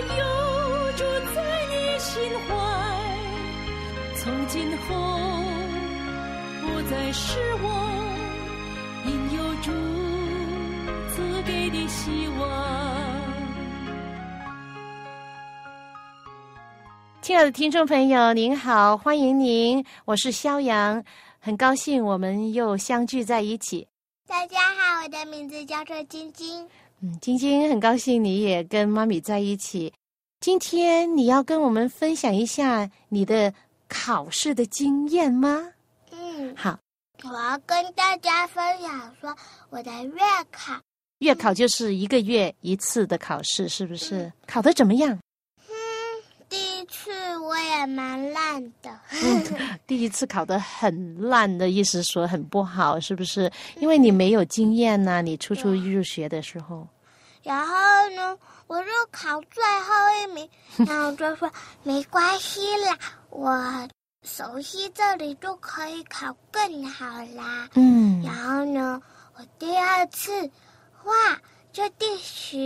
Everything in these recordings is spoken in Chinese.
有住在你心怀，从今后不再是我应有主赐给的希望。亲爱的听众朋友，您好，欢迎您，我是肖阳，很高兴我们又相聚在一起。大家好，我的名字叫做晶晶。嗯，晶晶很高兴你也跟妈咪在一起。今天你要跟我们分享一下你的考试的经验吗？嗯，好，我要跟大家分享说我的月考。月考就是一个月一次的考试，是不是？考的怎么样？蛮烂的。嗯，第一次考的很烂的意思说很不好，是不是？因为你没有经验呐、你初初入学的时候。然后呢，我就考最后一名，然后就说没关系啦，我熟悉这里就可以考更好啦。嗯然后呢，我第二次，哇，就第十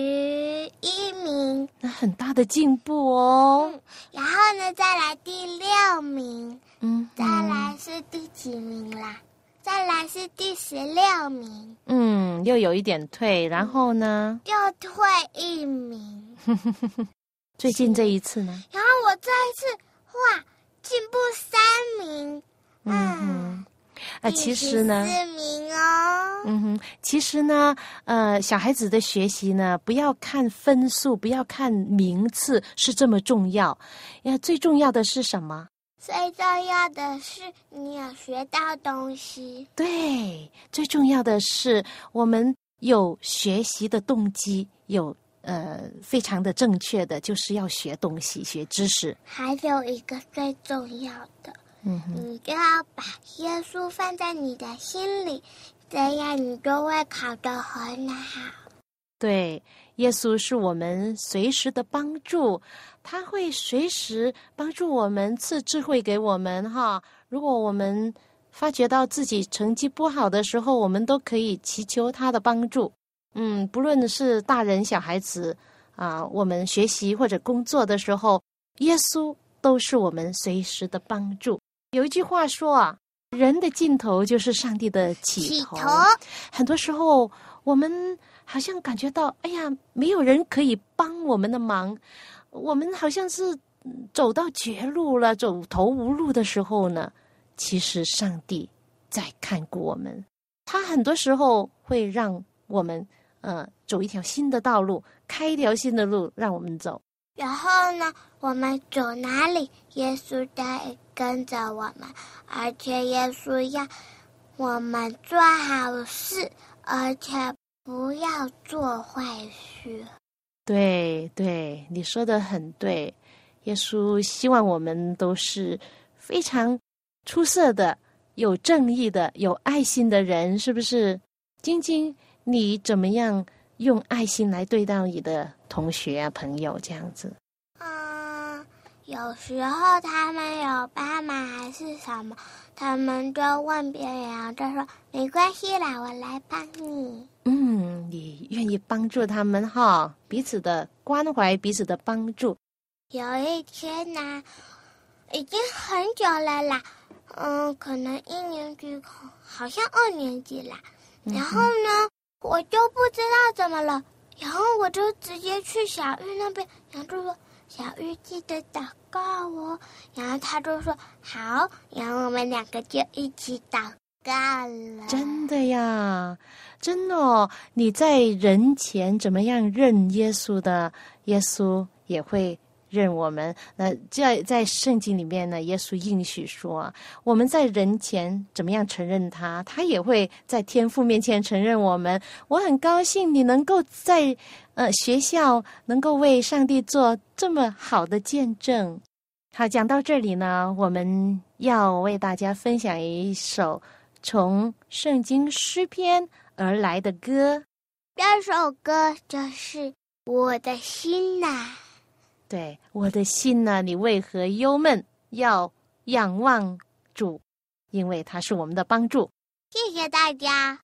一名。那很大的进步哦。然后呢，再来第六名，嗯，再来是第几名啦？再来是第十六名，嗯，又有一点退，然后呢？又退一名。最近这一次呢？然后我这一次，哇，进步三名。嗯哼，啊，其实呢，四名哦。嗯哼，其实呢，呃，小孩子的学习呢，不要看分数，不要看名次，是这么重要。呀，最重要的是什么？最重要的是你有学到东西。对，最重要的是我们有学习的动机，有呃非常的正确的，就是要学东西、学知识。还有一个最重要的，嗯，你就要把耶稣放在你的心里，这样你就会考得很好。对，耶稣是我们随时的帮助，他会随时帮助我们，赐智慧给我们哈。如果我们发觉到自己成绩不好的时候，我们都可以祈求他的帮助。嗯，不论是大人小孩子啊，我们学习或者工作的时候，耶稣都是我们随时的帮助。有一句话说啊，人的尽头就是上帝的起头。起头很多时候，我们好像感觉到，哎呀，没有人可以帮我们的忙，我们好像是嗯走到绝路了，走投无路的时候呢，其实上帝在看顾我们，他很多时候会让我们呃走一条新的道路，开一条新的路让我们走。然后呢，我们走哪里，耶稣在跟着我们，而且耶稣要我们做好事，而且不要做坏事。对对，你说的很对。耶稣希望我们都是非常出色的、有正义的、有爱心的人，是不是？晶晶，你怎么样用爱心来对待你的同学啊、朋友这样子？嗯，有时候他们有帮忙还是什么，他们就问别人，就说没关系啦，我来帮你。嗯，你愿意帮助他们哈，彼此的关怀，彼此的帮助。有一天呢，已经很久了啦，嗯，可能一年级，好像二年级啦。然后呢，我就不知道怎么了，然后我就直接去小玉那边，然后就说：“小玉记得祷告哦。”然后他就说：“好。”然后我们两个就一起祷告了。真的呀，真的哦！你在人前怎么样认耶稣的，耶稣也会认我们。那在在圣经里面呢，耶稣应许说，我们在人前怎么样承认他，他也会在天父面前承认我们。我很高兴你能够在呃学校能够为上帝做这么好的见证。好，讲到这里呢，我们要为大家分享一首从圣经诗篇而来的歌。这首歌就是《我的心呐》。对，我的心呐，你为何忧闷？要仰望主，因为他是我们的帮助。谢谢大家。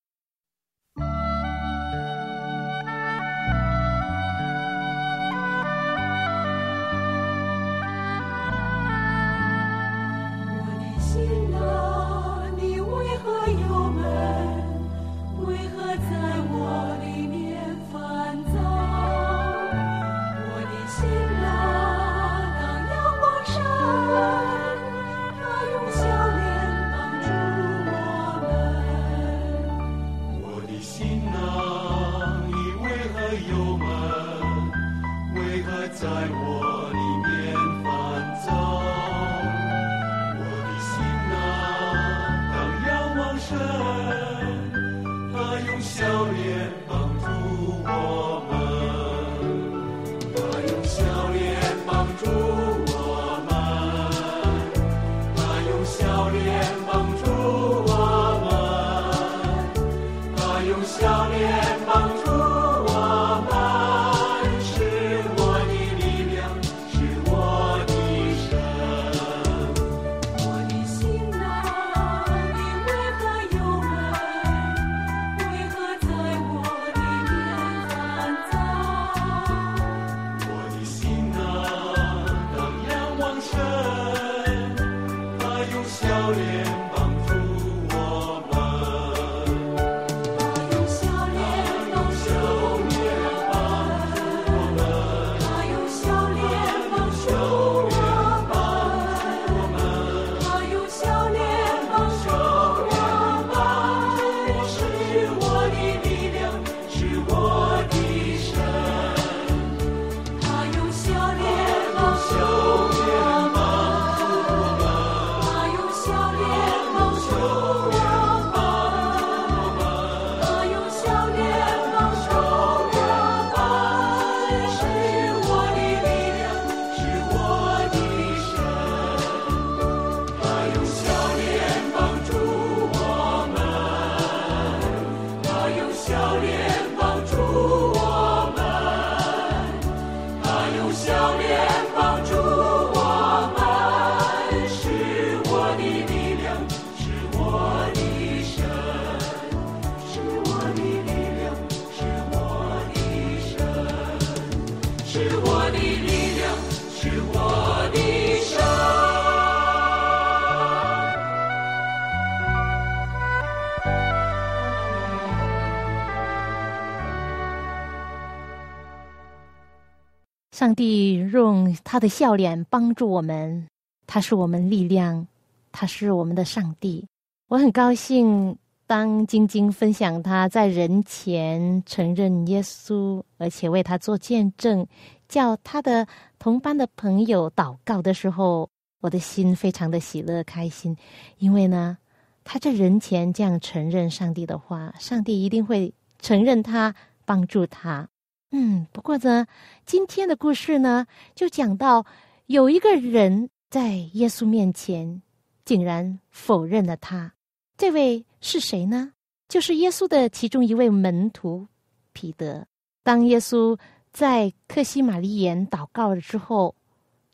上帝用他的笑脸帮助我们，他是我们力量，他是我们的上帝。我很高兴，当晶晶分享他在人前承认耶稣，而且为他做见证，叫他的同班的朋友祷告的时候，我的心非常的喜乐开心，因为呢，他在人前这样承认上帝的话，上帝一定会承认他，帮助他。嗯，不过呢，今天的故事呢，就讲到有一个人在耶稣面前竟然否认了他。这位是谁呢？就是耶稣的其中一位门徒彼得。当耶稣在克西玛丽园祷告了之后，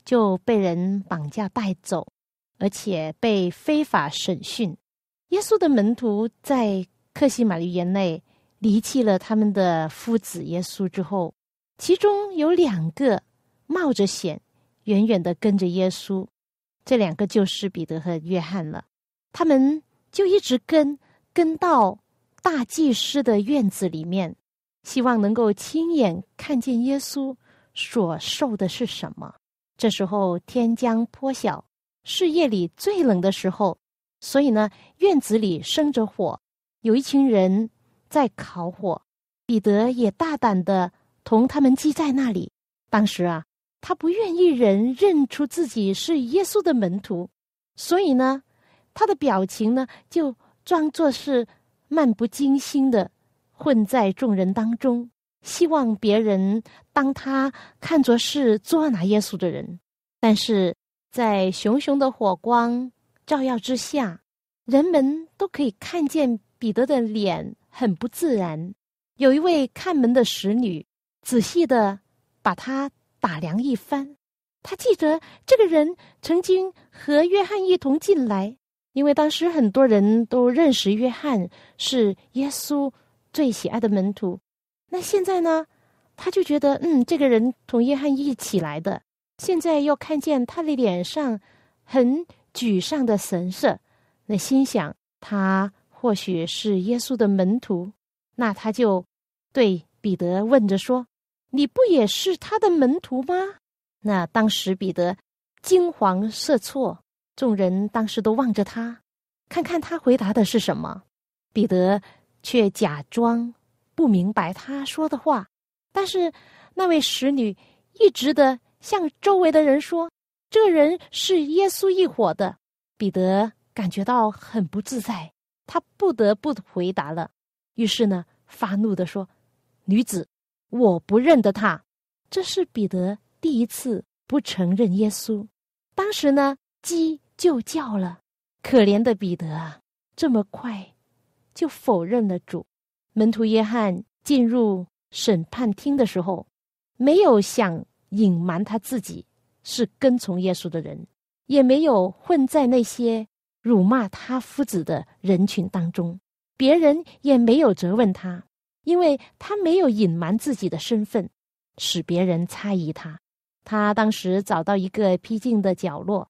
就被人绑架带走，而且被非法审讯。耶稣的门徒在克西玛丽园内。离弃了他们的夫子耶稣之后，其中有两个冒着险，远远的跟着耶稣。这两个就是彼得和约翰了。他们就一直跟跟到大祭司的院子里面，希望能够亲眼看见耶稣所受的是什么。这时候天将破晓，是夜里最冷的时候，所以呢，院子里生着火，有一群人。在烤火，彼得也大胆的同他们聚在那里。当时啊，他不愿意人认出自己是耶稣的门徒，所以呢，他的表情呢就装作是漫不经心的混在众人当中，希望别人当他看作是捉拿耶稣的人。但是在熊熊的火光照耀之下，人们都可以看见彼得的脸很不自然。有一位看门的使女仔细的把他。打量一番，他记得这个人曾经和约翰一同进来，因为当时很多人都认识约翰是耶稣最喜爱的门徒。那现在呢，他就觉得，嗯，这个人同约翰一起来的，现在又看见他的脸上很沮丧的神色，那心想他或许是耶稣的门徒，那他就对彼得问着说。你不也是他的门徒吗？那当时彼得惊慌失措，众人当时都望着他，看看他回答的是什么。彼得却假装不明白他说的话，但是那位使女一直的向周围的人说：“这人是耶稣一伙的。”彼得感觉到很不自在，他不得不回答了。于是呢，发怒的说：“女子。”我不认得他，这是彼得第一次不承认耶稣。当时呢，鸡就叫了，可怜的彼得啊，这么快就否认了主。门徒约翰进入审判厅的时候，没有想隐瞒他自己是跟从耶稣的人，也没有混在那些辱骂他夫子的人群当中，别人也没有责问他。因为他没有隐瞒自己的身份，使别人猜疑他。他当时找到一个僻静的角落，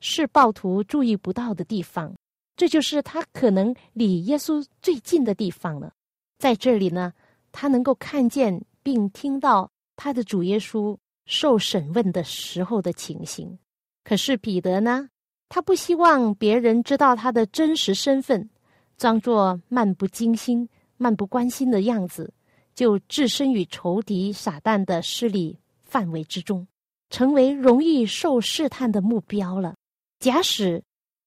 是暴徒注意不到的地方，这就是他可能离耶稣最近的地方了。在这里呢，他能够看见并听到他的主耶稣受审问的时候的情形。可是彼得呢，他不希望别人知道他的真实身份，装作漫不经心。漫不关心的样子，就置身于仇敌撒旦的势力范围之中，成为容易受试探的目标了。假使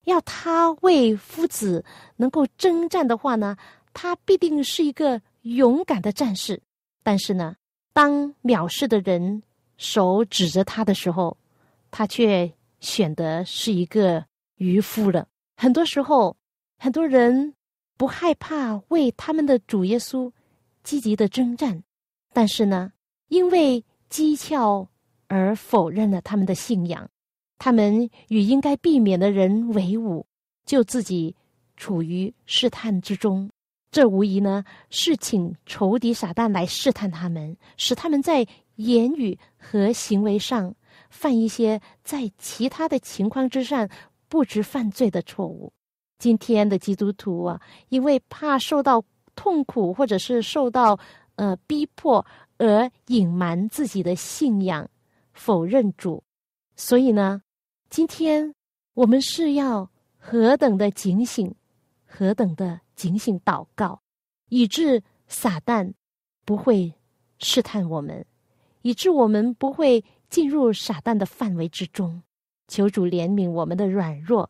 要他为夫子能够征战的话呢，他必定是一个勇敢的战士。但是呢，当藐视的人手指着他的时候，他却选的是一个渔夫了。很多时候，很多人。不害怕为他们的主耶稣积极的征战，但是呢，因为讥诮而否认了他们的信仰，他们与应该避免的人为伍，就自己处于试探之中。这无疑呢是请仇敌撒旦来试探他们，使他们在言语和行为上犯一些在其他的情况之上不知犯罪的错误。今天的基督徒啊，因为怕受到痛苦或者是受到呃逼迫而隐瞒自己的信仰，否认主，所以呢，今天我们是要何等的警醒，何等的警醒祷告，以致撒旦不会试探我们，以致我们不会进入撒旦的范围之中。求主怜悯我们的软弱。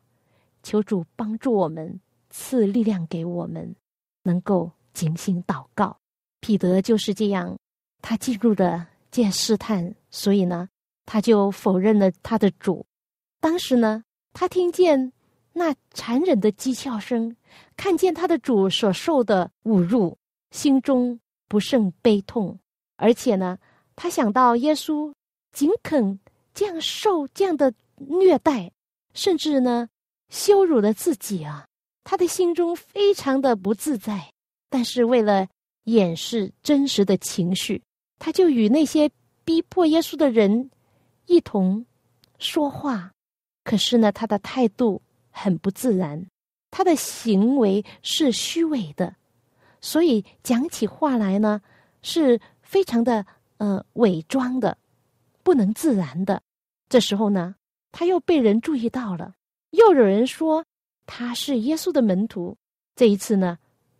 求主帮助我们，赐力量给我们，能够警醒祷告。彼得就是这样，他进入了这试探，所以呢，他就否认了他的主。当时呢，他听见那残忍的讥笑声，看见他的主所受的侮辱，心中不胜悲痛。而且呢，他想到耶稣仅肯这样受这样的虐待，甚至呢。羞辱了自己啊！他的心中非常的不自在，但是为了掩饰真实的情绪，他就与那些逼迫耶稣的人一同说话。可是呢，他的态度很不自然，他的行为是虚伪的，所以讲起话来呢是非常的呃伪装的，不能自然的。这时候呢，他又被人注意到了。又有人说他是耶稣的门徒。这一次呢，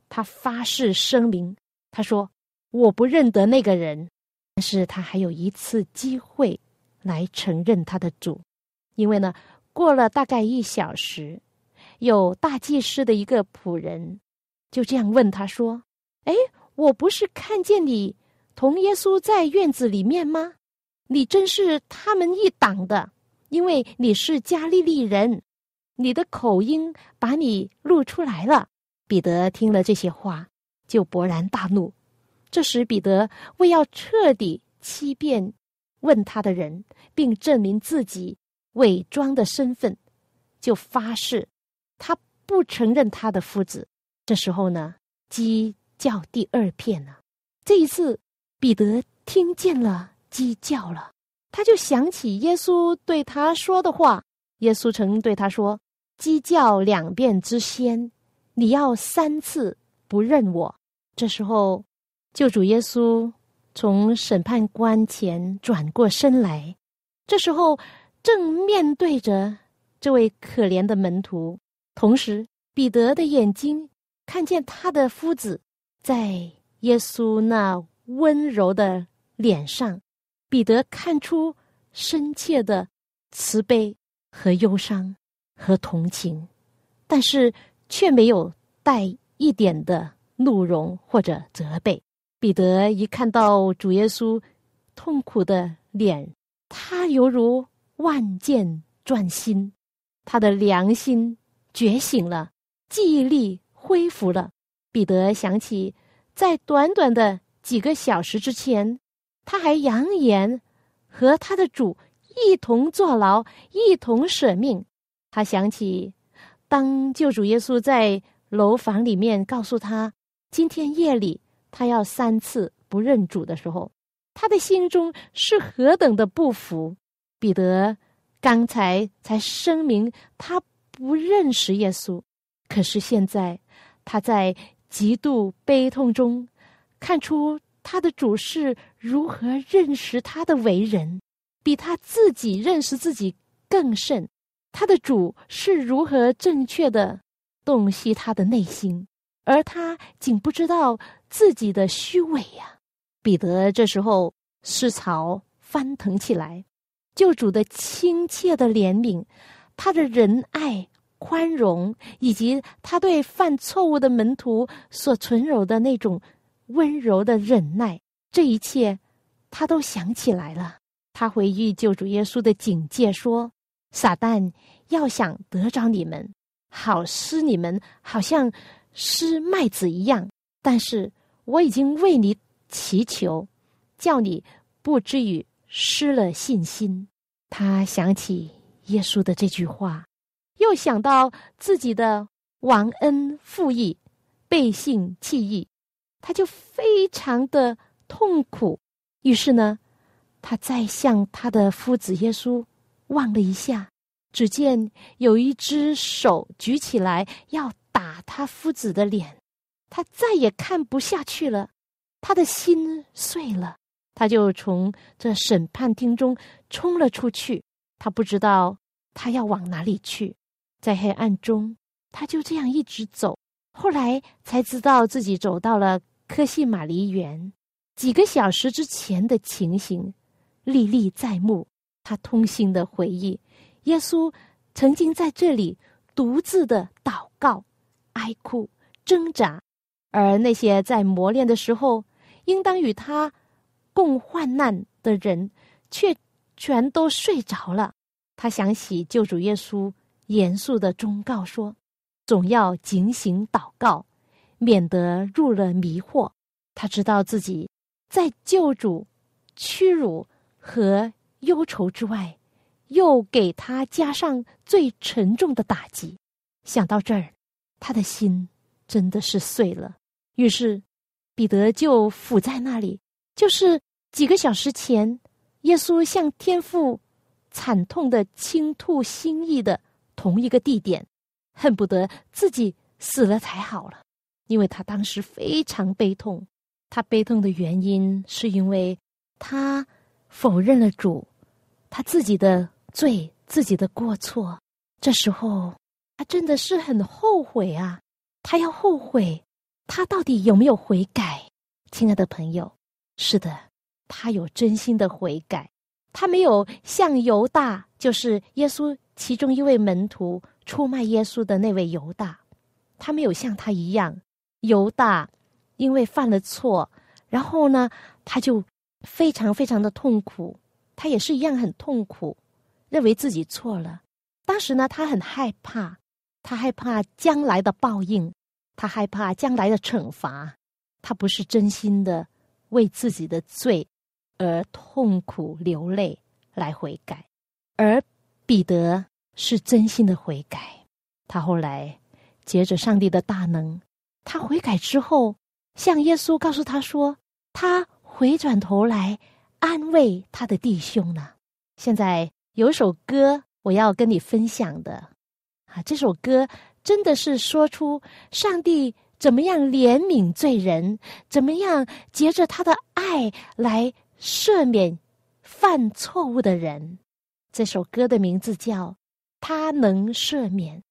他发誓声明，他说：“我不认得那个人。”但是他还有一次机会来承认他的主。因为呢，过了大概一小时，有大祭司的一个仆人就这样问他说：“哎，我不是看见你同耶稣在院子里面吗？你真是他们一党的，因为你是加利利人，你的口音把你露出来了。”彼得听了这些话，就勃然大怒。这时，彼得为要彻底欺骗问他的人，并证明自己伪装的身份，就发誓他不承认他的夫子。这时候呢，鸡叫第二遍了。这一次，彼得听见了鸡叫了，他就想起耶稣对他说的话。耶稣曾对他说：“鸡叫两遍之先，你要三次不认我。”这时候。救主耶稣从审判官前转过身来，这时候正面对着这位可怜的门徒。同时，彼得的眼睛看见他的夫子在耶稣那温柔的脸上，彼得看出深切的慈悲和忧伤和同情，但是却没有带一点的怒容或者责备。彼得一看到主耶稣痛苦的脸，他犹如万箭钻心，他的良心觉醒了，记忆力恢复了。彼得想起，在短短的几个小时之前，他还扬言和他的主一同坐牢，一同舍命。他想起，当救主耶稣在楼房里面告诉他，今天夜里。他要三次不认主的时候，他的心中是何等的不服。彼得刚才才声明他不认识耶稣，可是现在他在极度悲痛中看出他的主是如何认识他的为人，比他自己认识自己更甚。他的主是如何正确的洞悉他的内心。而他竟不知道自己的虚伪呀！彼得这时候思潮翻腾起来，救主的亲切的怜悯，他的仁爱、宽容，以及他对犯错误的门徒所存有的那种温柔的忍耐，这一切他都想起来了。他回忆救主耶稣的警戒说：“撒旦要想得着你们，好施你们，好像……”失麦子一样，但是我已经为你祈求，叫你不至于失了信心。他想起耶稣的这句话，又想到自己的忘恩负义、背信弃义，他就非常的痛苦。于是呢，他再向他的夫子耶稣望了一下，只见有一只手举起来要。打他夫子的脸，他再也看不下去了，他的心碎了，他就从这审判厅中冲了出去。他不知道他要往哪里去，在黑暗中，他就这样一直走。后来才知道自己走到了科西玛梨园，几个小时之前的情形历历在目。他痛心的回忆，耶稣曾经在这里独自的祷告。哀哭挣扎，而那些在磨练的时候应当与他共患难的人，却全都睡着了。他想起救主耶稣严肃的忠告说：“总要警醒祷告，免得入了迷惑。”他知道自己在救主屈辱和忧愁之外，又给他加上最沉重的打击。想到这儿。他的心真的是碎了，于是彼得就伏在那里，就是几个小时前，耶稣向天父惨痛的倾吐心意的同一个地点，恨不得自己死了才好了，因为他当时非常悲痛。他悲痛的原因是因为他否认了主，他自己的罪，自己的过错。这时候。他真的是很后悔啊！他要后悔，他到底有没有悔改？亲爱的朋友，是的，他有真心的悔改。他没有像犹大，就是耶稣其中一位门徒出卖耶稣的那位犹大，他没有像他一样，犹大因为犯了错，然后呢，他就非常非常的痛苦，他也是一样很痛苦，认为自己错了。当时呢，他很害怕，他害怕将来的报应，他害怕将来的惩罚，他不是真心的为自己的罪。而痛苦流泪来悔改，而彼得是真心的悔改。他后来接着上帝的大能，他悔改之后，向耶稣告诉他说：“他回转头来安慰他的弟兄呢。”现在有首歌我要跟你分享的啊，这首歌真的是说出上帝怎么样怜悯罪人，怎么样结着他的爱来。赦免犯错误的人，这首歌的名字叫《他能赦免》。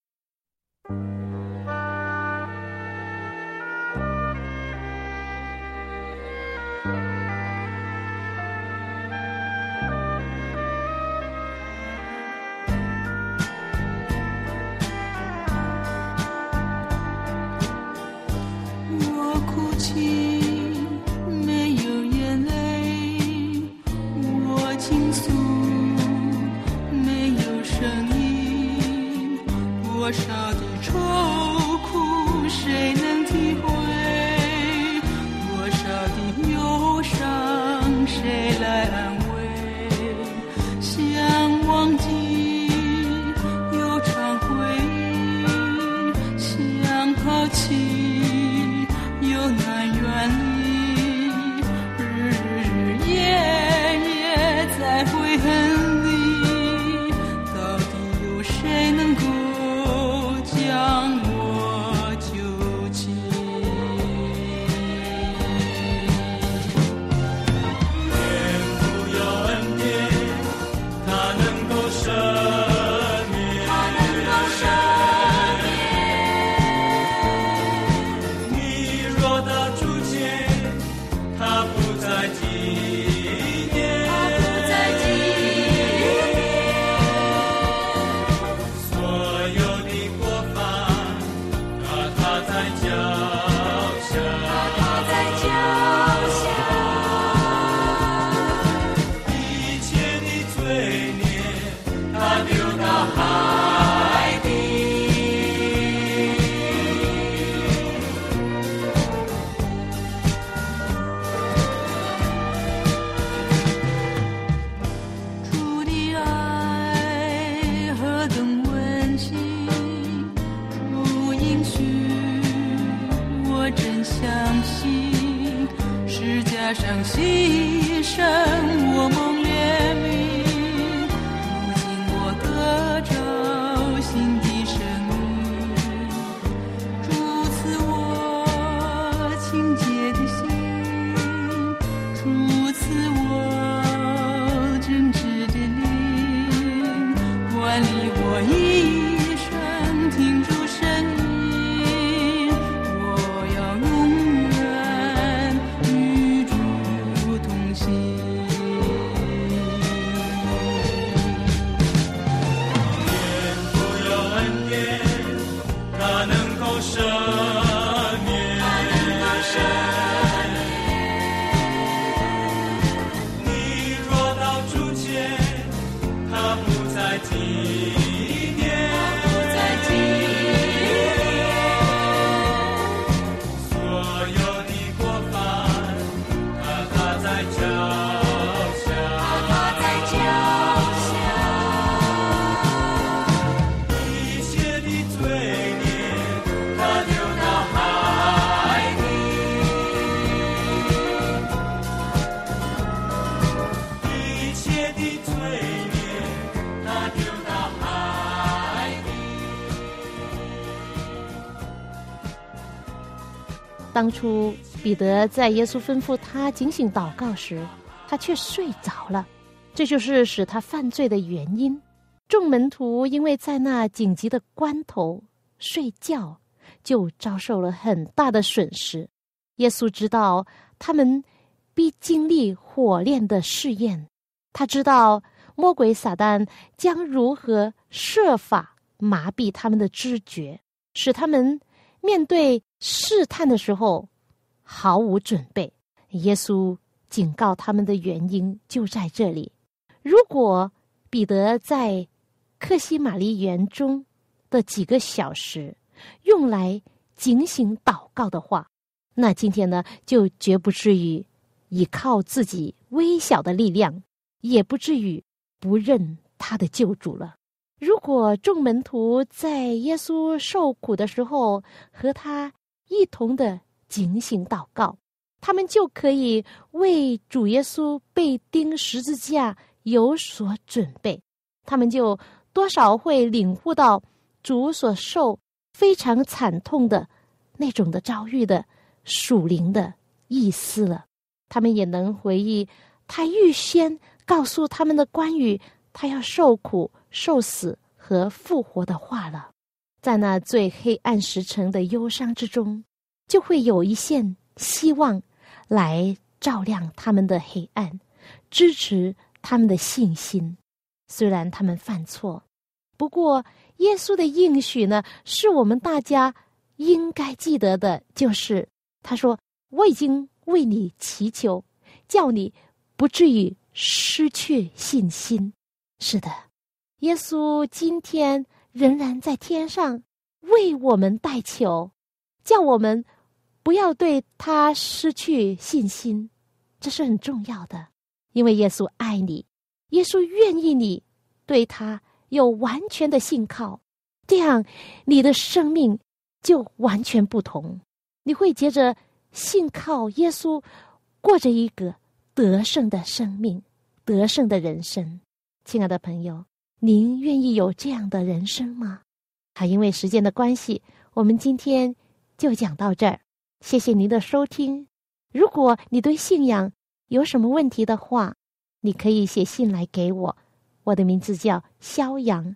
多少的愁苦谁能体会？多少的忧伤谁来安慰？想忘记又常回忆想抛弃当初彼得在耶稣吩咐他警醒祷告时，他却睡着了，这就是使他犯罪的原因。众门徒因为在那紧急的关头睡觉，就遭受了很大的损失。耶稣知道他们必经历火炼的试验，他知道魔鬼撒旦将如何设法麻痹他们的知觉，使他们面对试探的时候毫无准备。耶稣警告他们的原因就在这里。如果彼得在克西玛丽园中的几个小时用来警醒祷告的话，那今天呢，就绝不至于依靠自己微小的力量。也不至于不认他的救主了。如果众门徒在耶稣受苦的时候和他一同的警醒祷告，他们就可以为主耶稣被钉十字架有所准备。他们就多少会领悟到主所受非常惨痛的那种的遭遇的属灵的意思了。他们也能回忆他预先。告诉他们的关于他要受苦、受死和复活的话了，在那最黑暗时辰的忧伤之中，就会有一线希望来照亮他们的黑暗，支持他们的信心。虽然他们犯错，不过耶稣的应许呢，是我们大家应该记得的，就是他说：“我已经为你祈求，叫你不至于。”失去信心，是的，耶稣今天仍然在天上为我们代求，叫我们不要对他失去信心，这是很重要的。因为耶稣爱你，耶稣愿意你对他有完全的信靠，这样你的生命就完全不同。你会接着信靠耶稣，过着一个。得胜的生命，得胜的人生，亲爱的朋友，您愿意有这样的人生吗？好，因为时间的关系，我们今天就讲到这儿。谢谢您的收听。如果你对信仰有什么问题的话，你可以写信来给我。我的名字叫肖阳，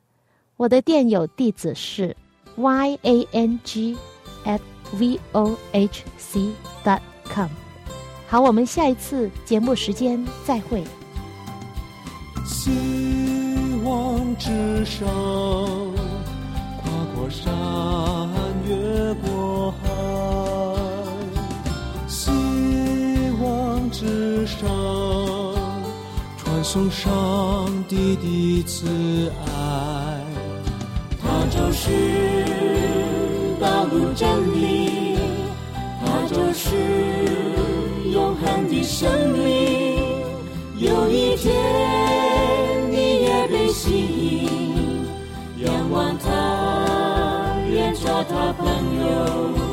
我的电邮地址是 y a n g at v o h c dot com。好，我们下一次节目时间再会。之上，跨过山，越过海。希望之上，传送上帝的慈爱。它就是道路真理，它就是。永恒的生命，有一天他朋友。